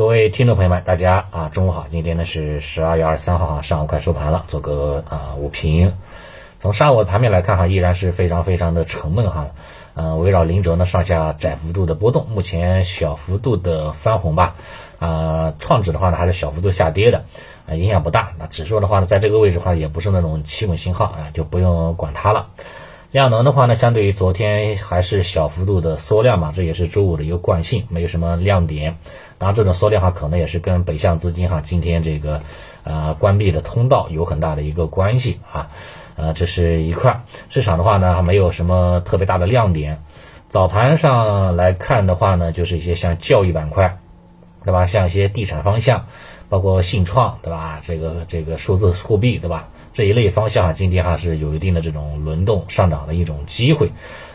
各位听众朋友们，大家啊，中午好！今天呢是十二月二十三号啊，上午快收盘了，做个啊午评。从上午的盘面来看哈，依然是非常非常的沉闷哈，嗯，围绕零轴呢上下窄幅度的波动，目前小幅度的翻红吧，啊，创指的话呢还是小幅度下跌的，啊，影响不大。那指数的话呢，在这个位置的话也不是那种企稳信号啊，就不用管它了。量能的话呢，相对于昨天还是小幅度的缩量嘛，这也是周五的一个惯性，没有什么亮点。当然，这种缩量哈，可能也是跟北向资金哈今天这个呃关闭的通道有很大的一个关系啊。呃，这是一块市场的话呢，还没有什么特别大的亮点。早盘上来看的话呢，就是一些像教育板块，对吧？像一些地产方向，包括信创，对吧？这个这个数字货币，对吧？这一类方向啊，今天哈是有一定的这种轮动上涨的一种机会，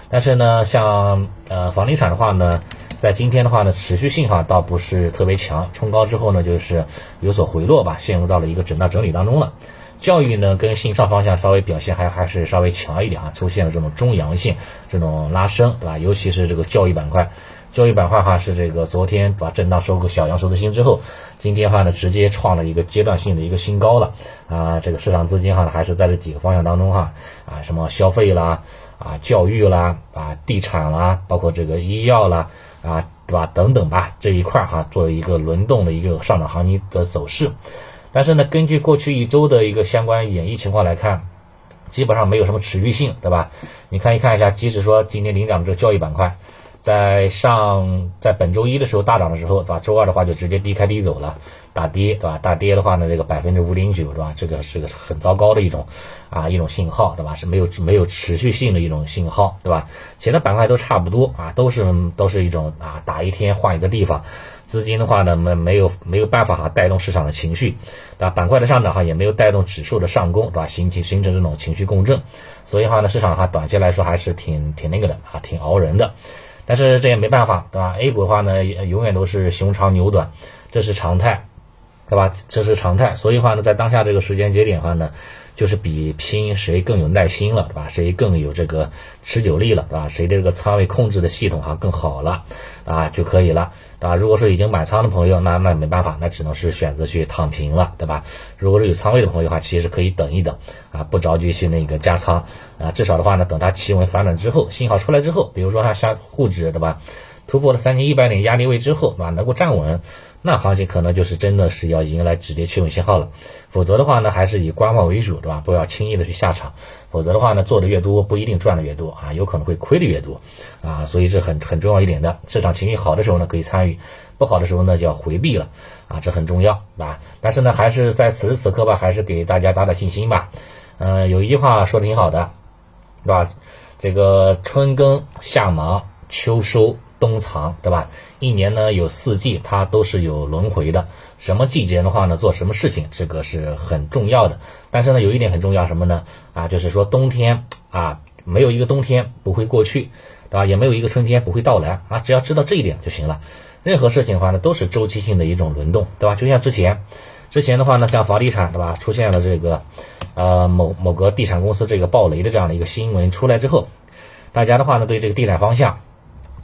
但是呢，像呃房地产的话呢，在今天的话呢，持续性哈倒不是特别强，冲高之后呢，就是有所回落吧，陷入到了一个震荡整理当中了。教育呢跟信创方向稍微表现还还是稍微强一点啊，出现了这种中阳线这种拉升，对吧？尤其是这个教育板块。教育板块哈是这个昨天把震荡收个小阳收的新之后，今天的话呢直接创了一个阶段性的一个新高了啊！这个市场资金哈还是在这几个方向当中哈啊，什么消费啦啊、教育啦啊、地产啦，包括这个医药啦啊，对吧？等等吧这一块哈作为一个轮动的一个上涨行情的走势，但是呢，根据过去一周的一个相关演绎情况来看，基本上没有什么持续性，对吧？你看一看一下，即使说今天领涨的这个教育板块。在上在本周一的时候大涨的时候，对吧？周二的话就直接低开低走了，大跌，对吧？大跌的话呢，这个百分之五点九，对吧？这个是个很糟糕的一种啊一种信号，对吧？是没有没有持续性的一种信号，对吧？其他板块都差不多啊，都是都是一种啊打一天换一个地方，资金的话呢没没有没有办法哈带动市场的情绪，对吧？板块的上涨哈也没有带动指数的上攻，对吧？形成形成这种情绪共振，所以话呢，市场哈短期来说还是挺挺那个的啊，挺熬人的。但是这也没办法，对吧？A 股的话呢，永远都是熊长牛短，这是常态，对吧？这是常态。所以话呢，在当下这个时间节点的话呢，就是比拼谁更有耐心了，对吧？谁更有这个持久力了，对吧？谁的这个仓位控制的系统哈更好了啊就可以了。啊，如果说已经满仓的朋友，那那没办法，那只能是选择去躺平了，对吧？如果是有仓位的朋友的话，其实可以等一等，啊，不着急去那个加仓，啊，至少的话呢，等它企稳反转之后，信号出来之后，比如说它像沪指，对吧？突破了三千一百点压力位之后，啊，能够站稳。那行情可能就是真的是要迎来止跌企稳信号了，否则的话呢，还是以观望为主，对吧？不要轻易的去下场，否则的话呢，做的越多不一定赚的越多啊，有可能会亏的越多啊，所以这很很重要一点的，市场情绪好的时候呢可以参与，不好的时候呢就要回避了啊，这很重要啊。但是呢，还是在此时此刻吧，还是给大家打打信心吧。嗯，有一句话说的挺好的，对吧？这个春耕夏忙秋收。冬藏，对吧？一年呢有四季，它都是有轮回的。什么季节的话呢，做什么事情，这个是很重要的。但是呢，有一点很重要，什么呢？啊，就是说冬天啊，没有一个冬天不会过去，对吧？也没有一个春天不会到来啊。只要知道这一点就行了。任何事情的话呢，都是周期性的一种轮动，对吧？就像之前，之前的话呢，像房地产，对吧？出现了这个呃某某个地产公司这个暴雷的这样的一个新闻出来之后，大家的话呢，对这个地产方向。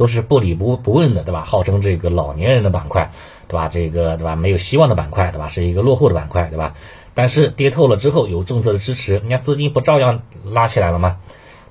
都是不理不不问的，对吧？号称这个老年人的板块，对吧？这个对吧？没有希望的板块，对吧？是一个落后的板块，对吧？但是跌透了之后，有政策的支持，人家资金不照样拉起来了吗？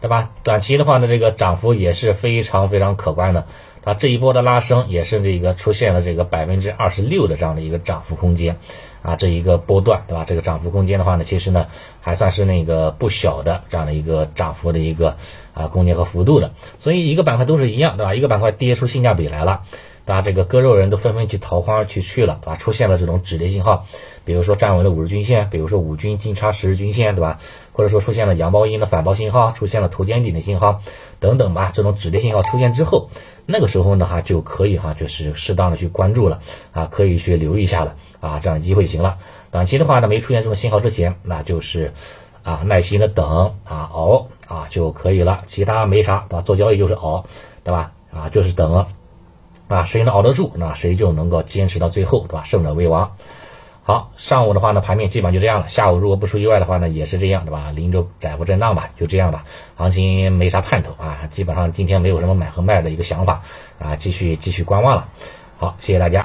对吧？短期的话呢，这个涨幅也是非常非常可观的。啊，这一波的拉升也是这个出现了这个百分之二十六的这样的一个涨幅空间，啊，这一个波段，对吧？这个涨幅空间的话呢，其实呢还算是那个不小的这样的一个涨幅的一个啊空间和幅度的。所以一个板块都是一样，对吧？一个板块跌出性价比来了，大家这个割肉人都纷纷去逃荒去去了，对吧？出现了这种止跌信号，比如说站稳了五日均线，比如说五均金叉十日均线，对吧？或者说出现了阳包阴的反包信号，出现了头肩顶的信号等等吧。这种止跌信号出现之后。那个时候呢哈就可以哈就是适当的去关注了啊，可以去留意一下了啊，这样机会就行了。短期的话呢，没出现这种信号之前，那就是啊耐心的等啊熬啊就可以了。其他没啥对吧？做交易就是熬，对吧？啊就是等啊，谁能熬得住，那谁就能够坚持到最后，对吧？胜者为王。好，上午的话呢，盘面基本上就这样了。下午如果不出意外的话呢，也是这样，对吧？零轴窄幅震荡吧，就这样吧。行情没啥盼头啊，基本上今天没有什么买和卖的一个想法啊，继续继续观望了。好，谢谢大家。